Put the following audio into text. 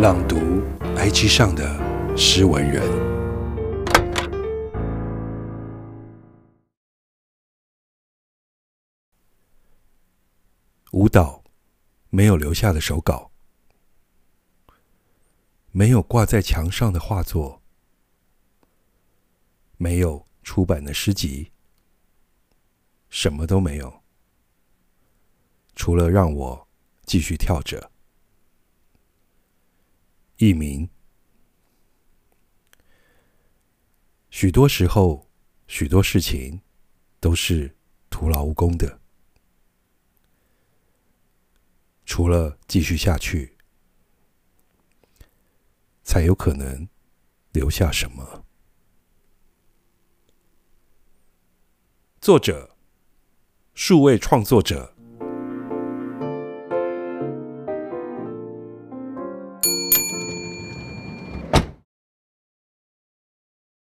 朗读 IG 上的诗文人。舞蹈没有留下的手稿，没有挂在墙上的画作，没有出版的诗集，什么都没有，除了让我继续跳着。佚名。许多时候，许多事情都是徒劳无功的，除了继续下去，才有可能留下什么。作者：数位创作者。